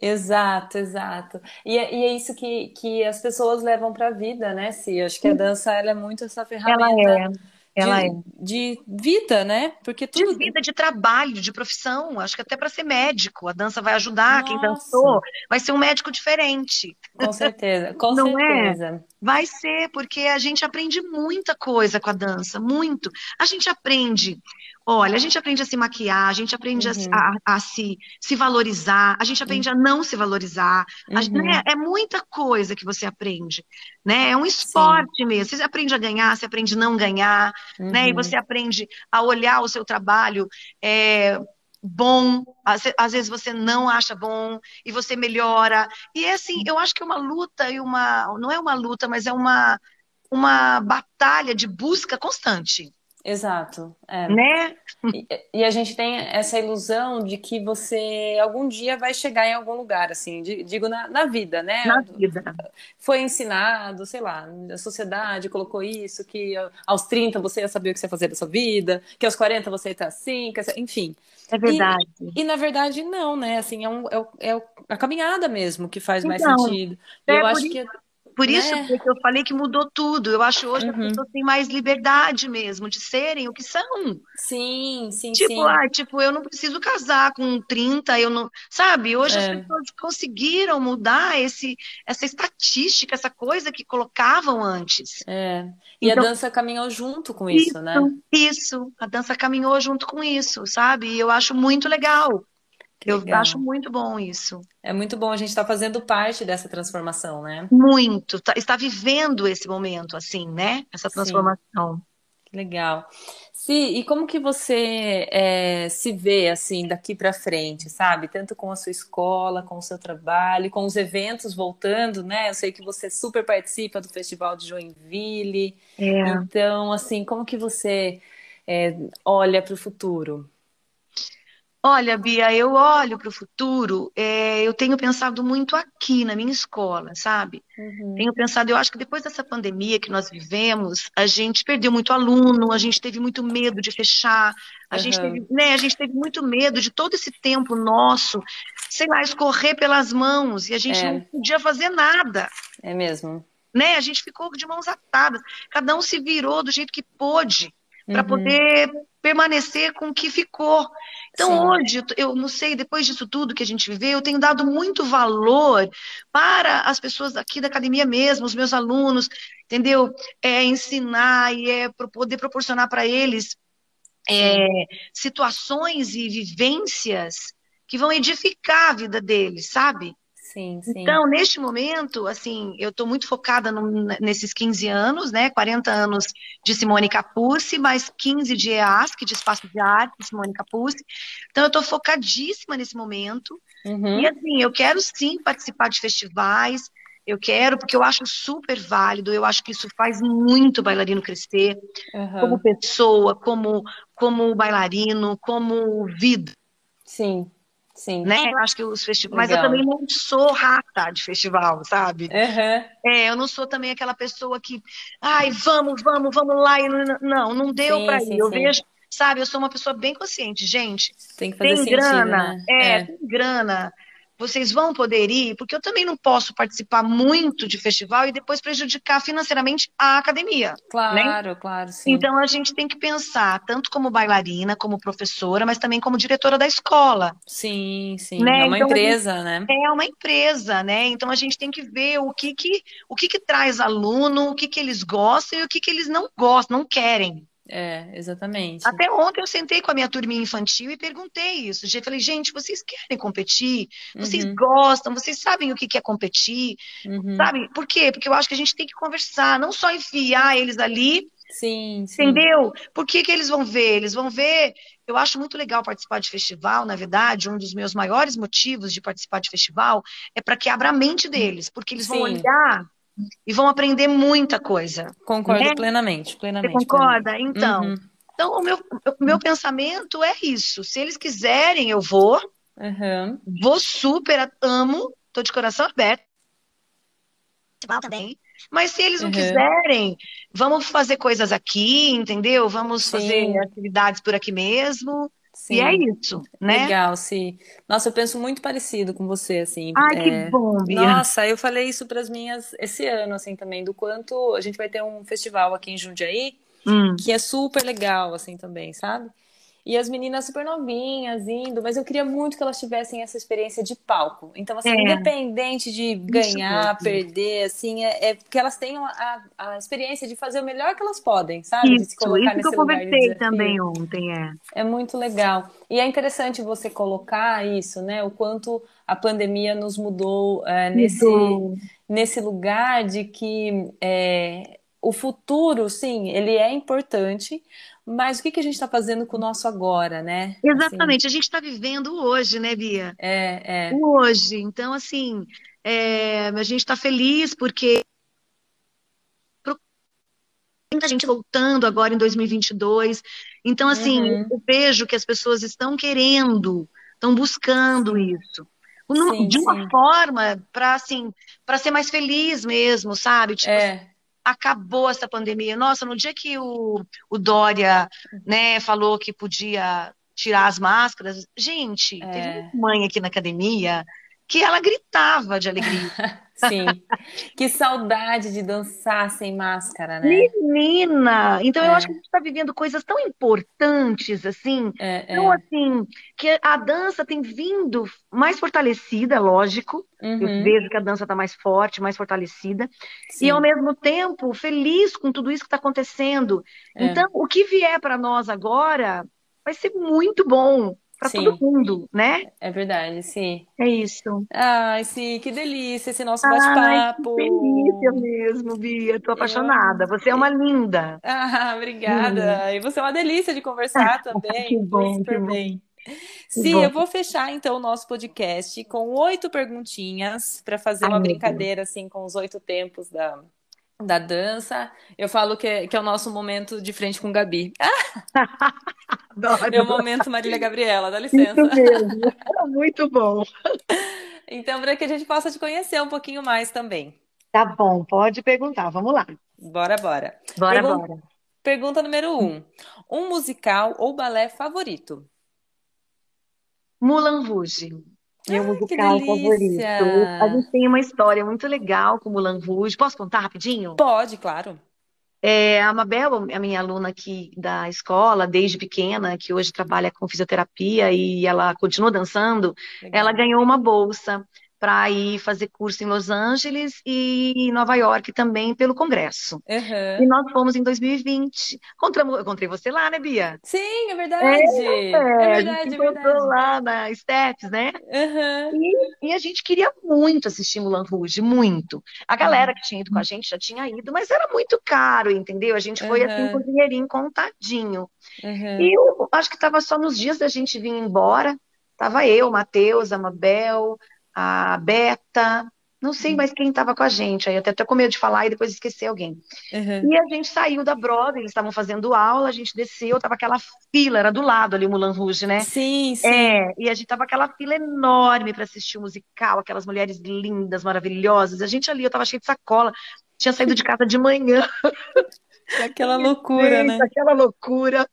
S1: Exato, exato. E é, e é isso que, que as pessoas levam para a vida, né, Si? Acho que a dança ela é muito essa
S2: Ela
S1: ferramenta
S2: é, ela é.
S1: de, de vida, né? Porque
S2: De
S1: tudo.
S2: vida, de trabalho, de profissão. Acho que até para ser médico, a dança vai ajudar quem
S1: Nossa,
S2: dançou, vai ser um médico diferente.
S1: com certeza, com
S2: Não é?
S1: certeza.
S2: Vai ser, porque a gente aprende muita coisa com a dança, muito. A gente aprende, olha, a gente aprende a se maquiar, a gente aprende a, se-
S1: Uhum,
S2: a- a se, se valorizar, a gente aprende a não se valorizar, a- né?
S1: uhum,
S2: É muita coisa que você aprende, né? É um
S1: sim,
S2: esporte mesmo. Você aprende a ganhar, você aprende a não ganhar, né? E
S1: uhum,
S2: você aprende a olhar o seu trabalho é, bom, às, às vezes você não acha bom e você melhora. E é assim, eu acho que é uma luta e uma, não é uma luta, mas é uma, uma batalha de busca constante,
S1: exato. É.
S2: né?
S1: E, e a gente tem essa ilusão de que você algum dia vai chegar em algum lugar, assim, di- digo na, na vida, né?
S2: Na vida.
S1: Foi ensinado, sei lá, a sociedade colocou isso, que aos 30 você ia saber o que você ia fazer da sua vida, que aos 40 você ia estar assim, enfim.
S2: É
S1: E,
S2: verdade.
S1: e na verdade não, né? Assim, é, um, é, é a caminhada mesmo que faz mais
S2: Então,
S1: sentido. E
S2: é
S1: eu acho
S2: isso,
S1: que,
S2: por isso
S1: né?
S2: que eu falei que mudou tudo. Eu acho hoje as
S1: Uhum.
S2: pessoas têm mais liberdade mesmo de serem o que são.
S1: Sim, sim,
S2: Tipo,
S1: sim.
S2: ah, tipo, eu não preciso casar com 30, eu não, sabe? Hoje as
S1: É,
S2: pessoas conseguiram mudar esse, essa estatística, essa coisa que colocavam antes.
S1: é. E a
S2: Então,
S1: dança caminhou junto com isso, né?
S2: isso, isso, a dança caminhou junto com isso, sabe? E eu acho muito legal.
S1: Que
S2: Eu
S1: legal.
S2: acho muito bom isso.
S1: É muito bom a gente estar fazendo parte dessa transformação, né?
S2: Muito. Tá- está vivendo esse momento, assim, né? Essa
S1: Sim,
S2: transformação.
S1: que legal. Si, e como que você é, se vê assim daqui para frente, sabe? Tanto com a sua escola, com o seu trabalho, com os eventos voltando, né? Eu sei que você super participa do Festival de Joinville.
S2: É.
S1: Então, assim, como que você é, olha para o futuro?
S2: Olha, Bia, eu olho para o futuro, é, eu tenho pensado muito aqui na minha escola, sabe?
S1: Uhum,
S2: Tenho pensado, eu acho que depois dessa pandemia que nós vivemos, a gente perdeu muito aluno, a gente teve muito medo de fechar, a gente
S1: aham,
S2: teve, né, a gente teve muito medo de todo esse tempo nosso, sei lá, escorrer pelas mãos e a gente não
S1: É,
S2: podia fazer nada,
S1: é mesmo.
S2: né? A gente ficou de mãos atadas, cada um se virou do jeito que pôde para
S1: Uhum,
S2: poder permanecer com o que ficou. Então,
S1: sim,
S2: hoje, eu não sei, depois disso tudo que a gente viveu, eu tenho dado muito valor para as pessoas aqui da academia mesmo, os meus alunos, entendeu? É ensinar e é poder proporcionar para eles é, situações e vivências que vão edificar a vida deles, sabe?
S1: Sim, sim.
S2: Então, neste momento, assim, eu estou muito focada no, nesses 15 anos, né? 40 anos de Simone Capucci, mais 15 de EASC, de Espaço de Arte, de Simone Capucci. Então, eu estou focadíssima nesse momento.
S1: Uhum.
S2: E, assim, eu quero sim participar de festivais, eu quero, porque eu acho super válido, eu acho que isso faz muito o bailarino crescer,
S1: Uhum.
S2: como pessoa, como, como bailarino, como vida,
S1: Sim, sim.
S2: né? Eu acho que os festivais. Mas eu também não sou rata de festival, sabe?
S1: Uhum.
S2: É, eu não sou também aquela pessoa que, ai, vamos, vamos, vamos lá. E não, não, deu
S1: sim,
S2: ir. Eu
S1: sim.
S2: vejo, sabe, eu sou uma pessoa bem consciente, gente.
S1: Tem que fazer
S2: Tem
S1: sentido,
S2: grana,
S1: né?
S2: é, tem grana. Vocês vão poder ir, porque eu também não posso participar muito de festival e depois prejudicar financeiramente a academia.
S1: Claro, claro, sim.
S2: Então a gente tem que pensar, tanto como bailarina, como professora, mas também como diretora da escola.
S1: Sim, sim.
S2: Né?
S1: É uma
S2: Então,
S1: empresa, né?
S2: É uma empresa, né? Então a gente tem que ver o que que, o que, que traz aluno, o que, que eles gostam e o que, que eles não gostam, não querem.
S1: É, exatamente.
S2: Até ontem eu sentei com a minha turminha infantil e perguntei isso. Eu falei, gente, vocês querem competir? Vocês
S1: Uhum,
S2: gostam? Vocês sabem o que é competir?
S1: uhum.
S2: Sabe? Por quê? Porque eu acho que a gente tem que conversar, não só enfiar eles ali,
S1: Sim, sim.
S2: entendeu? Por que que eles vão ver? Eles vão ver. Eu acho muito legal participar de festival, na verdade, um dos meus maiores motivos de participar de festival é para que abra a mente deles, porque eles vão
S1: Sim.
S2: olhar e vão aprender muita coisa.
S1: Concordo
S2: né?
S1: plenamente,
S2: Você
S1: plenamente,
S2: concorda?
S1: plenamente.
S2: Então,
S1: Uhum,
S2: então o meu, o meu pensamento é isso. Se eles quiserem, eu vou.
S1: uhum.
S2: Vou super, amo, tô de coração aberto. Festival também. Mas se eles não quiserem, vamos fazer coisas aqui, entendeu? Vamos
S1: Sim.
S2: fazer atividades por aqui mesmo. E
S1: Sim.
S2: é isso, né?
S1: Legal, sim. Nossa, eu penso muito parecido com você, assim.
S2: Ai, que
S1: É,
S2: bom, Bia.
S1: Nossa, eu falei isso para as minhas esse ano, assim, também, do quanto a gente vai ter um festival aqui em Jundiaí,
S2: Hum.
S1: que é super legal, assim, também, sabe? E as meninas super novinhas indo, mas eu queria muito que elas tivessem essa experiência de palco. Então, assim,
S2: É.
S1: independente de ganhar, perder, assim, é, é que elas tenham a, a experiência de fazer o melhor que elas podem, sabe? De se
S2: Isso,
S1: colocar
S2: isso que eu
S1: de
S2: conversei
S1: desafio.
S2: também ontem, é.
S1: É muito legal. E é interessante você colocar isso, né? O quanto a pandemia nos mudou é, nesse,
S2: Mudou.
S1: nesse lugar de que é, o futuro, sim, ele é importante, mas o que que a gente está fazendo com o nosso agora, né? Assim,
S2: Exatamente, a gente está vivendo hoje, né, Bia?
S1: é, é,
S2: hoje. Então, assim, é, a gente está feliz porque muita gente voltando agora em 2022. Então, assim,
S1: Uhum.
S2: eu vejo que as pessoas estão querendo, estão buscando isso.
S1: Sim,
S2: De uma
S1: sim.
S2: forma para assim, para ser mais feliz mesmo, sabe? Tipo,
S1: É,
S2: acabou essa pandemia. Nossa, no dia que o, o Dória, né, falou que podia tirar as máscaras, gente, teve
S1: é,
S2: uma mãe aqui na academia que ela gritava de alegria.
S1: sim. Que saudade de dançar sem máscara, né?
S2: Menina! Então eu acho que a
S1: É,
S2: gente está vivendo coisas tão importantes assim.
S1: é,
S2: Então,
S1: é.
S2: assim, que a dança tem vindo mais fortalecida, lógico. Eu
S1: Uhum,
S2: vejo que a dança está mais forte, mais fortalecida. E ao
S1: sim,
S2: mesmo tempo, feliz com tudo isso que está acontecendo.
S1: é,
S2: Então, o que vier para nós agora vai ser muito bom para todo mundo, né?
S1: é verdade, sim.
S2: É isso.
S1: Ai, sim, que delícia esse nosso
S2: Ai, que
S1: bate-papo.
S2: delícia mesmo, Bia. Tô
S1: Eu
S2: apaixonada. Você é uma linda.
S1: Ah,
S2: Hum.
S1: obrigada. E você é uma delícia de conversar também.
S2: Que bom, que
S1: super
S2: bom,
S1: bem.
S2: que
S1: Sim, eu vou fechar então o nosso podcast com oito perguntinhas para fazer
S2: Ai,
S1: uma
S2: Deus.
S1: brincadeira assim com os oito tempos da, da dança. Eu falo que é, que é o nosso momento de frente com Gabi. Ah,
S2: Adoro.
S1: meu momento Marília Gabriela, dá
S2: Isso
S1: licença.
S2: mesmo. Muito bom.
S1: Então, para que a gente possa te conhecer um pouquinho mais também.
S2: Tá bom, pode perguntar. Vamos lá.
S1: Bora, bora.
S2: Bora,
S1: Pergun-
S2: bora.
S1: Pergunta número um. Um musical ou balé favorito?
S2: Mulan Rouge. Meu
S1: Ai,
S2: musical favorito. A gente tem uma história muito legal com Mulan Rouge. Posso contar rapidinho?
S1: Pode, claro.
S2: É, a Mabel, a minha aluna aqui da escola, desde pequena, que hoje trabalha com fisioterapia e ela continua dançando, ela
S1: Legal.
S2: ganhou uma bolsa para ir fazer curso em Los Angeles e Nova York também pelo Congresso.
S1: Aham.
S2: E nós fomos em 2020. Encontramos, eu encontrei você lá, né, Bia?
S1: Sim, é verdade.
S2: É,
S1: É
S2: a gente
S1: verdade, é
S2: encontrou
S1: verdade.
S2: lá na Steps, né?
S1: Aham.
S2: E, e a gente queria muito assistir Moulin Rouge, muito. A galera
S1: Uhum.
S2: que tinha ido com a gente já tinha ido, mas era muito caro, entendeu? A gente foi assim com o dinheirinho contadinho.
S1: Aham.
S2: E eu acho que estava só nos dias da gente vir embora. Tava eu, Matheus, a Mabel, a Beta, não sei mais quem estava com a gente. Aí até tô com medo de falar e depois esquecer alguém.
S1: Aham.
S2: E a gente saiu da Broadway, eles estavam fazendo aula, a gente desceu, tava aquela fila, era do lado ali o Moulin Rouge, né?
S1: Sim, sim.
S2: É, e a gente tava aquela fila enorme para assistir o musical, aquelas mulheres lindas, maravilhosas. A gente ali, eu tava cheia de sacola, tinha saído de casa de manhã,
S1: Aquela loucura, né?
S2: aquela loucura.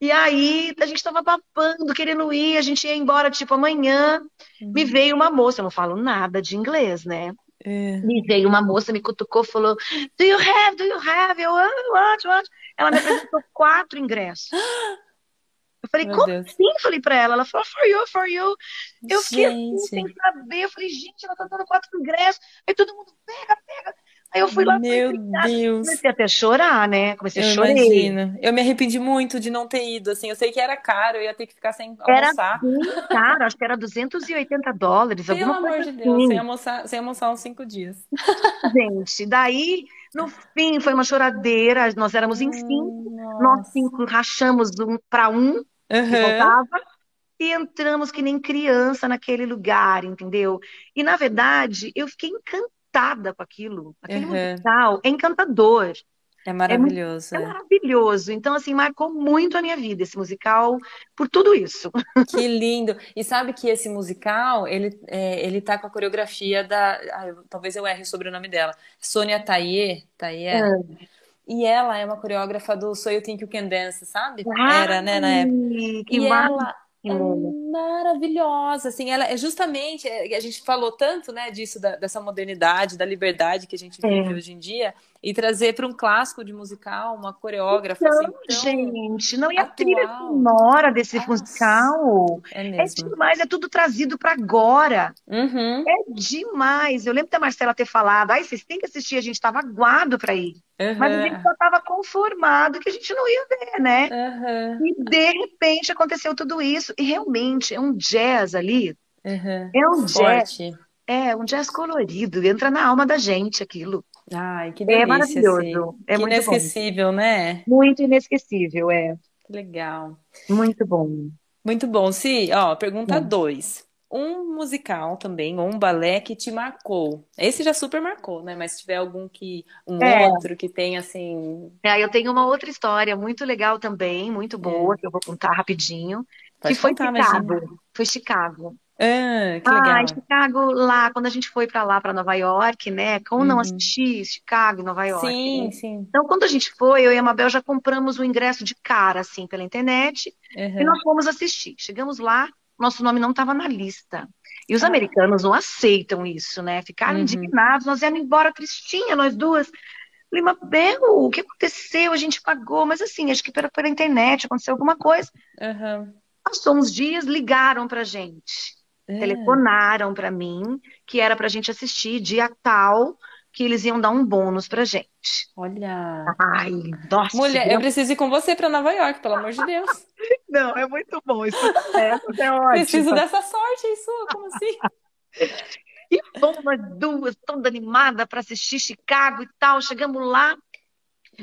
S2: E aí a gente tava babando, querendo ir, a gente ia embora tipo amanhã. Me
S1: Uhum.
S2: veio uma moça, eu não falo nada de inglês, né?
S1: É.
S2: Me veio uma moça, me cutucou, falou: Do you have? Do you have? Eu, ah, what, what? Ela me apresentou quatro ingressos. Eu falei,
S1: Meu
S2: como
S1: Deus.
S2: assim? Falei pra ela. Ela falou, for you, for you. Eu fiquei assim, sem
S1: Gente,
S2: saber. Eu falei, gente, ela tá dando quatro ingressos. Aí todo mundo, pega, pega. Aí eu fui lá,
S1: meu. Deus.
S2: Comecei até a chorar, né? Comecei a
S1: Eu
S2: chorar.
S1: imagino. Eu me arrependi muito de não ter ido, assim. Eu sei que era caro, eu ia ter que ficar sem
S2: Era
S1: almoçar.
S2: bem caro, acho que era 280 dólares,
S1: Pelo
S2: alguma
S1: amor
S2: coisa
S1: de Deus, sem
S2: assim.
S1: almoçar, sem almoçar uns cinco dias.
S2: Gente, daí, no fim, foi uma choradeira. Nós éramos em cinco.
S1: Hum,
S2: Nós
S1: nossa.
S2: cinco rachamos um para um que
S1: Aham.
S2: voltava e entramos que nem criança naquele lugar, entendeu? E na verdade, eu fiquei encantada com aquilo. Aquele
S1: Aham.
S2: musical é encantador,
S1: É
S2: é,
S1: maravilhoso,
S2: é
S1: é.
S2: maravilhoso. Então, assim, marcou muito a minha vida esse musical por tudo isso.
S1: Que lindo! E sabe que esse musical, ele, é, ele tá com a coreografia da. ah, eu- talvez eu erre sobre o sobrenome dela. Sônia Thayer, Thayer.
S2: É.
S1: E ela é uma coreógrafa do So You Think You Can Dance, sabe?
S2: Ai,
S1: Era, né, na época.
S2: que
S1: E ela é maravilhosa, assim, ela é justamente, é, a gente falou tanto, né, disso, da- dessa modernidade, da liberdade que a gente vive
S2: É.
S1: hoje em dia, e trazer para um clássico de musical uma coreógrafa, assim,
S2: Então,
S1: tão
S2: gente, não, e a trilha sonora desse
S1: Nossa,
S2: musical
S1: é
S2: é
S1: mesmo.
S2: demais, é tudo trazido para agora.
S1: Uhum,
S2: É demais. Eu lembro da Marcela ter falado, ai, vocês têm que assistir, a gente estava aguado para ir. Mas a gente
S1: uhum,
S2: só estava conformado que a gente não ia ver, né?
S1: uhum,
S2: E de repente aconteceu tudo isso. E realmente é um jazz ali,
S1: uhum.
S2: é um jazz,
S1: Forte.
S2: é um jazz colorido, entra na alma da gente aquilo.
S1: Ai, que
S2: É
S1: delícia,
S2: maravilhoso,
S1: assim.
S2: é
S1: Que
S2: muito bom.
S1: inesquecível, né?
S2: Muito inesquecível, é.
S1: Que legal.
S2: Muito bom.
S1: Muito bom. Si, ó, pergunta
S2: Bom.
S1: 2. Um musical também, ou um balé que te marcou. Esse já super marcou, né? Mas se tiver algum que, um
S2: É,
S1: outro que tem assim.
S2: é, eu tenho uma outra história muito legal também, muito boa,
S1: É,
S2: que eu vou contar rapidinho, que
S1: pode
S2: foi
S1: contar, imagina.
S2: Chicago. Foi Chicago.
S1: Ah, que
S2: Ah,
S1: legal.
S2: Chicago lá, quando a gente foi pra lá, pra Nova York, né? Como não
S1: Uhum.
S2: assistir Chicago e Nova York, né?
S1: Sim, sim.
S2: Então, quando a gente foi, eu e a Mabel já compramos o ingresso de cara, assim, pela internet, e
S1: Uhum.
S2: nós fomos assistir. Chegamos lá, nosso nome não estava na lista. E os
S1: Ah,
S2: americanos não aceitam isso, né? Ficaram
S1: uhum.
S2: indignados, nós íamos embora tristinha, nós duas. Falei, Mabel, o que aconteceu? A gente pagou, mas assim, acho que pela, pela internet aconteceu alguma coisa.
S1: Uhum.
S2: Passou uns dias, ligaram pra gente.
S1: Ah,
S2: telefonaram para mim que era para a gente assistir dia tal, que eles iam dar um bônus pra gente.
S1: olha.
S2: Ai, nossa,
S1: Mulher, eu preciso ir com você para Nova York, pelo amor de Deus.
S2: não, é muito bom, isso é, isso é
S1: Preciso
S2: ótimo.
S1: dessa sorte sua, como assim?
S2: E fomos duas, toda animada para assistir Chicago e tal. Chegamos lá.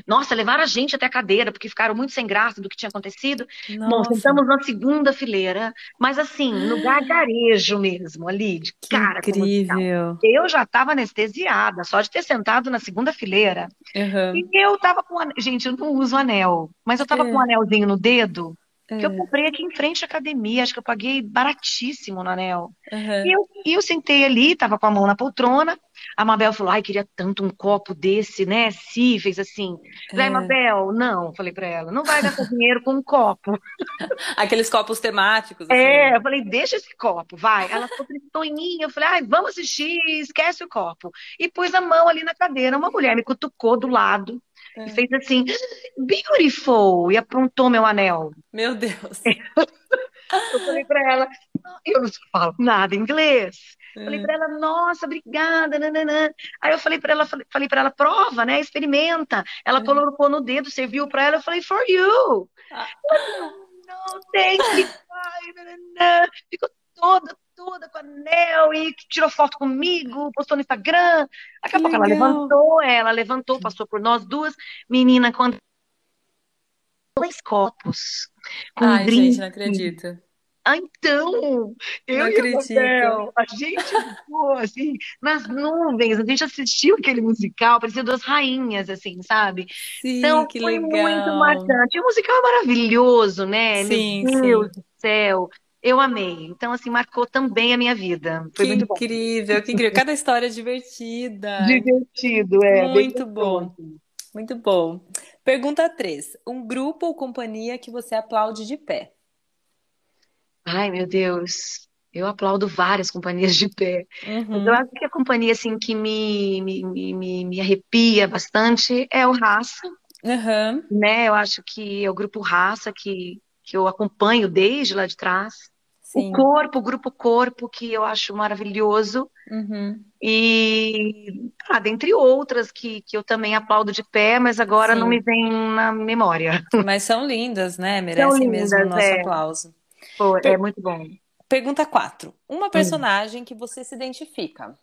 S2: Nossa, levaram a gente até a cadeira, porque ficaram muito sem graça do que tinha acontecido. Bom,
S1: Nossa,
S2: sentamos na segunda fileira, mas assim, no gargarejo mesmo, ali, de
S1: que
S2: cara
S1: incrível.
S2: Eu já estava anestesiada, só de ter sentado na segunda fileira.
S1: Uhum.
S2: E eu tava com. Gente, eu não uso anel, mas eu tava com um
S1: É,
S2: anelzinho no dedo que eu
S1: é,
S2: comprei aqui em frente à academia. Acho que eu paguei baratíssimo no anel. E
S1: uhum.
S2: eu, e eu sentei ali, tava com a mão na poltrona. A Mabel falou: Ai, queria tanto um copo desse, né? Fez assim. Falei,
S1: É.
S2: "Ai, Mabel, não, falei pra ela, não vai gastar dinheiro com um copo.
S1: Aqueles copos temáticos, assim.
S2: É, eu falei, deixa esse copo, vai. Ela ficou tristonhinha, eu falei, ai, vamos assistir, esquece o copo. E pus a mão ali na cadeira, uma mulher me cutucou do lado e
S1: É.
S2: fez assim, beautiful, e aprontou meu anel.
S1: Meu Deus.
S2: Eu falei pra ela, eu não falo nada em inglês. Falei para ela, nossa, obrigada, nananã. Aí eu falei para ela, falei, para ela, prova, né? Experimenta. Ela colocou no dedo, serviu para ela, eu falei, for you.
S1: Ah.
S2: Ela, não, thank you. Ficou toda, toda com anel e tirou foto comigo, postou no Instagram. Daqui a pouco ela levantou, ela levantou, passou por nós duas. Menina, quando dois copos com
S1: Ai, gente, não acredito.
S2: Ah, então, eu
S1: Não
S2: e
S1: acredito.
S2: Bel, a gente ficou assim, nas nuvens, a gente assistiu aquele musical, parecia duas rainhas, assim, sabe?
S1: Sim,
S2: Então
S1: que
S2: foi muito
S1: legal.
S2: marcante. O musical é maravilhoso, né?
S1: Sim,
S2: Meu Deus
S1: sim.
S2: do céu, eu amei. Então, assim, marcou também a minha vida. Foi
S1: Que
S2: muito bom.
S1: incrível, que incrível. Cada história é divertida.
S2: Divertido, é,
S1: Muito bom, muito bom. Pergunta 3. Um grupo ou companhia que você aplaude de pé?
S2: Ai, meu Deus, eu aplaudo várias companhias de pé. Mas eu
S1: Uhum.
S2: acho que a companhia assim que me, me, me, me arrepia bastante é o Raça,
S1: Aham.
S2: né? Eu acho que é o grupo Raça que, que eu acompanho desde lá de trás. O
S1: Sim.
S2: Corpo, o grupo Corpo, que eu acho maravilhoso.
S1: Uhum.
S2: E, ah, dentre outras que, que eu também aplaudo de pé, mas agora não me
S1: Sim.
S2: vem na memória.
S1: Mas são lindas, né? Merecem mesmo o
S2: lindas,
S1: nosso
S2: é.
S1: aplauso.
S2: Pô, é muito bom.
S1: Pergunta 4. Uma
S2: Hum.
S1: personagem que você se identifica.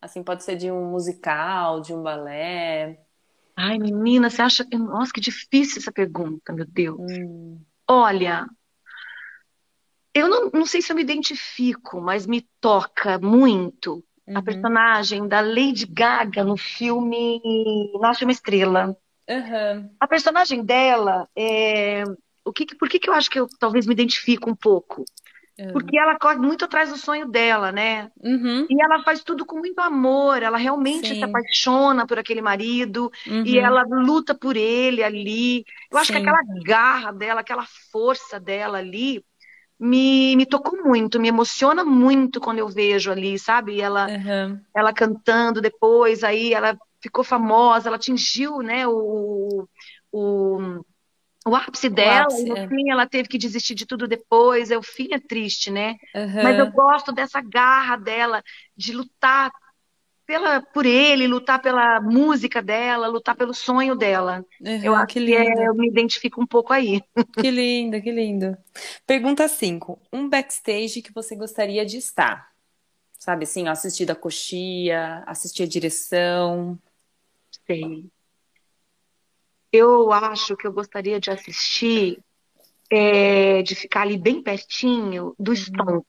S1: Assim, pode ser de um musical, de um balé.
S2: Ai, menina, você acha. Nossa, que difícil essa pergunta, meu Deus.
S1: Hum.
S2: Olha, eu não, não sei se eu me identifico, mas me toca muito a
S1: Uhum.
S2: personagem da Lady Gaga no filme Nasce uma Estrela.
S1: Aham.
S2: A personagem dela é. O que- por que que eu acho que eu talvez me identifico um pouco? Porque ela corre muito atrás do sonho dela, né?
S1: Uhum.
S2: E ela faz tudo com muito amor, ela realmente se
S1: Sim.
S2: apaixona por aquele marido e
S1: Uhum.
S2: ela luta por ele ali. Eu acho que aquela garra dela, aquela força dela ali me, me tocou muito, me emociona muito quando eu vejo ali, sabe? Ela,
S1: Aham.
S2: ela cantando depois, aí ela ficou famosa, ela atingiu, né, o, o, o ápice
S1: O
S2: dela,
S1: ápice,
S2: e no
S1: é.
S2: fim ela teve que desistir de tudo depois, é, o fim é triste, né? Mas eu gosto dessa garra dela de lutar pela, por ele, lutar pela música dela, lutar pelo sonho dela. Eu
S1: Aham.
S2: acho
S1: Que
S2: que é, eu me identifico um pouco aí.
S1: Que lindo, que lindo. Pergunta 5. Um backstage que você gostaria de estar? Sabe assim, ó, assistir da coxia, assistir a direção.
S2: Sei. Eu acho que eu gostaria de assistir, é, de ficar ali bem pertinho do
S1: Uhum.
S2: Stomp.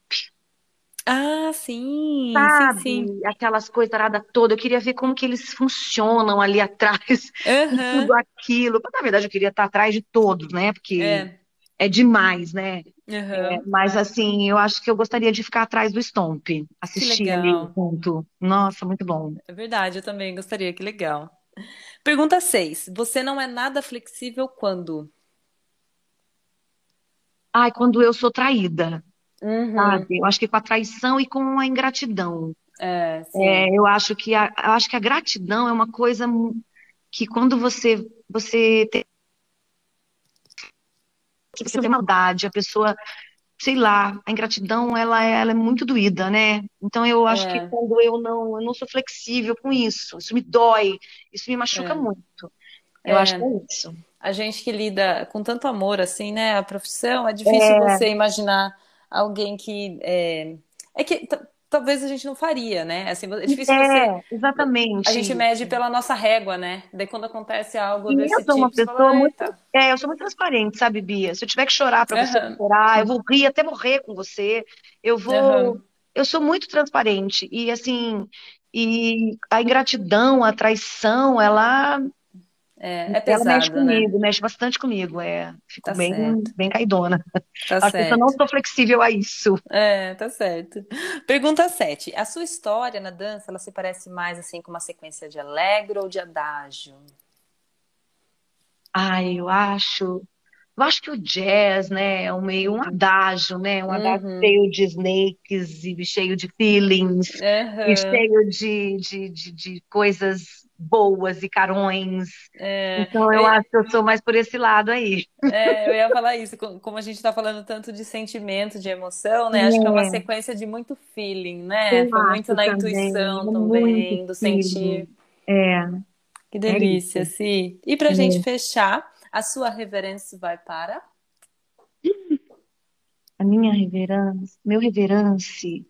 S1: Ah, sim, sim,
S2: Sabe?
S1: sim.
S2: Aquelas coisas arada toda. Eu queria ver como que eles funcionam ali atrás
S1: Aham.
S2: tudo aquilo. Na verdade, eu queria estar atrás de todos, né? Porque
S1: É.
S2: é demais, né?
S1: Aham.
S2: Mas assim, eu acho que eu gostaria de ficar atrás do Stomp, assistir ali junto. Nossa, muito bom.
S1: É verdade, eu também gostaria, que legal. Pergunta 6. Você não é nada flexível quando?
S2: Ai, quando eu sou traída,
S1: Uhum.
S2: sabe? Eu acho que com a traição e com a ingratidão.
S1: É,
S2: É, eu acho que a, eu acho que a gratidão é uma coisa que quando você você tem, você tem maldade, a pessoa, sei lá, a ingratidão ela, é- ela é muito doída, né? Então eu acho que
S1: É,
S2: quando eu não eu não sou flexível com isso, isso me dói, isso me machuca
S1: é,
S2: muito. Eu acho que
S1: é.
S2: é isso.
S1: A gente que lida com tanto amor assim, né? A profissão, é difícil você imaginar alguém que é, é que talvez a gente não faria, né? Assim, é difícil você
S2: É,
S1: a
S2: exatamente
S1: gente mede pela nossa régua, né? Daí quando acontece algo
S2: E
S1: desse
S2: eu sou uma
S1: tipo, você
S2: pessoa muito, é, eu sou muito transparente, sabe, Bia? Se eu tiver que chorar pra você
S1: Aham,
S2: chorar, eu vou rir até morrer com você. Eu vou,
S1: aham.
S2: eu sou muito transparente e assim, e a ingratidão, a traição, ela,
S1: É, é
S2: ela mexe
S1: pesado, né?
S2: comigo, mexe bastante comigo. É, fico
S1: Tá
S2: bem,
S1: certo,
S2: bem caidona.
S1: tá
S2: Acho que eu não
S1: certo.
S2: sou flexível a isso.
S1: É, tá certo. Pergunta 7. A sua história na dança, ela se parece mais assim com uma sequência de allegro ou de adágio?
S2: Ai, eu acho, eu acho que o jazz, né, é um meio um adágio, né, um adágio
S1: Uhum.
S2: cheio de snakes e cheio de feelings. e
S1: Aham.
S2: cheio de, de, de, de coisas boas e carões. É, então eu, eu, acho que eu sou mais por esse lado aí.
S1: É, eu ia falar isso, como a gente está falando tanto de sentimento, de emoção, né? É. Acho que é uma sequência de muito feeling, né? Eu Foi muito na também, intuição também, do sentir.
S2: É.
S1: Que delícia, é Si. E para a gente fechar, a sua reverência vai para?
S2: A minha reverência, meu reverência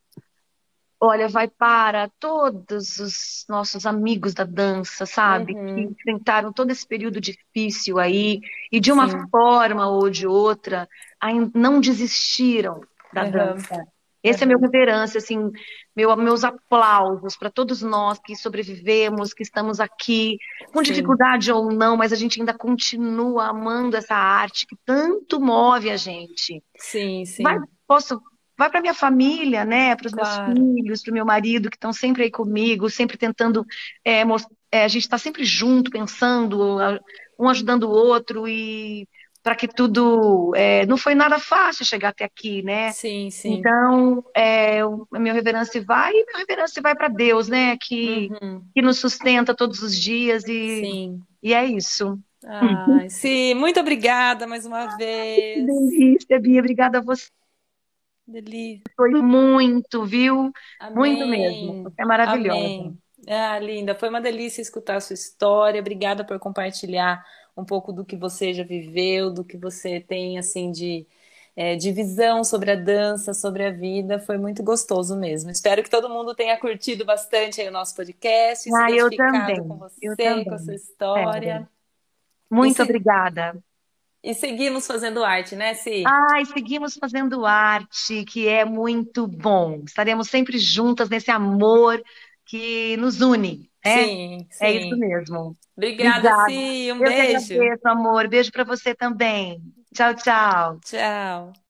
S2: olha, vai para todos os nossos amigos da dança, sabe? Uhum. Que enfrentaram todo esse período difícil aí e de uma Sim. forma ou de outra ainda não desistiram da uhum. dança. Esse uhum. é meu reverência, assim, meu, meus aplausos para todos nós que sobrevivemos, que estamos aqui, com Sim. dificuldade ou não, mas a gente ainda continua amando essa arte que tanto move a gente.
S1: Sim, sim.
S2: Mas posso vai para minha família, né? Para os claro. meus filhos, para o meu marido, que estão sempre aí comigo, sempre tentando. É, é, a gente está sempre junto, pensando, um ajudando o outro e para que tudo. É, não foi nada fácil chegar até aqui, né?
S1: Sim, sim.
S2: Então, é, a minha reverência vai e minha reverência vai para Deus, né? Que, uhum. que nos sustenta todos os dias e, sim. e é isso.
S1: Sim, muito obrigada mais uma vez.
S2: Que delícia, Bia. Obrigada a você.
S1: Delícia.
S2: Foi muito, viu? Amém. Muito mesmo. É maravilhoso.
S1: Amém. Ah, linda. Foi uma delícia escutar a sua história. Obrigada por compartilhar um pouco do que você já viveu, do que você tem, assim, de, é, de visão sobre a dança, sobre a vida. Foi muito gostoso mesmo. Espero que todo mundo tenha curtido bastante o nosso podcast,
S2: ah, se eu também.
S1: com você, eu também. com a sua história.
S2: Muito se... obrigada.
S1: E seguimos fazendo arte, né, Si?
S2: Ai, seguimos fazendo arte, que é muito bom. Estaremos sempre juntas nesse amor que nos une. Né?
S1: Sim, sim.
S2: É isso mesmo.
S1: Obrigada, Obrigada. Si. Um
S2: Eu
S1: beijo.
S2: Eu agradeço, amor. Beijo para você também. Tchau, tchau.
S1: Tchau.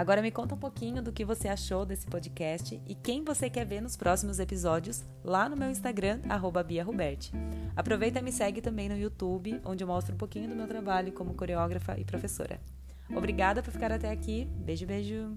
S1: Agora me conta um pouquinho do que você achou desse podcast e quem você quer ver nos próximos episódios lá no meu Instagram, @bia_roberti. Aproveita e me segue também no YouTube, onde eu mostro um pouquinho do meu trabalho como coreógrafa e professora. Obrigada por ficar até aqui. Beijo, beijo.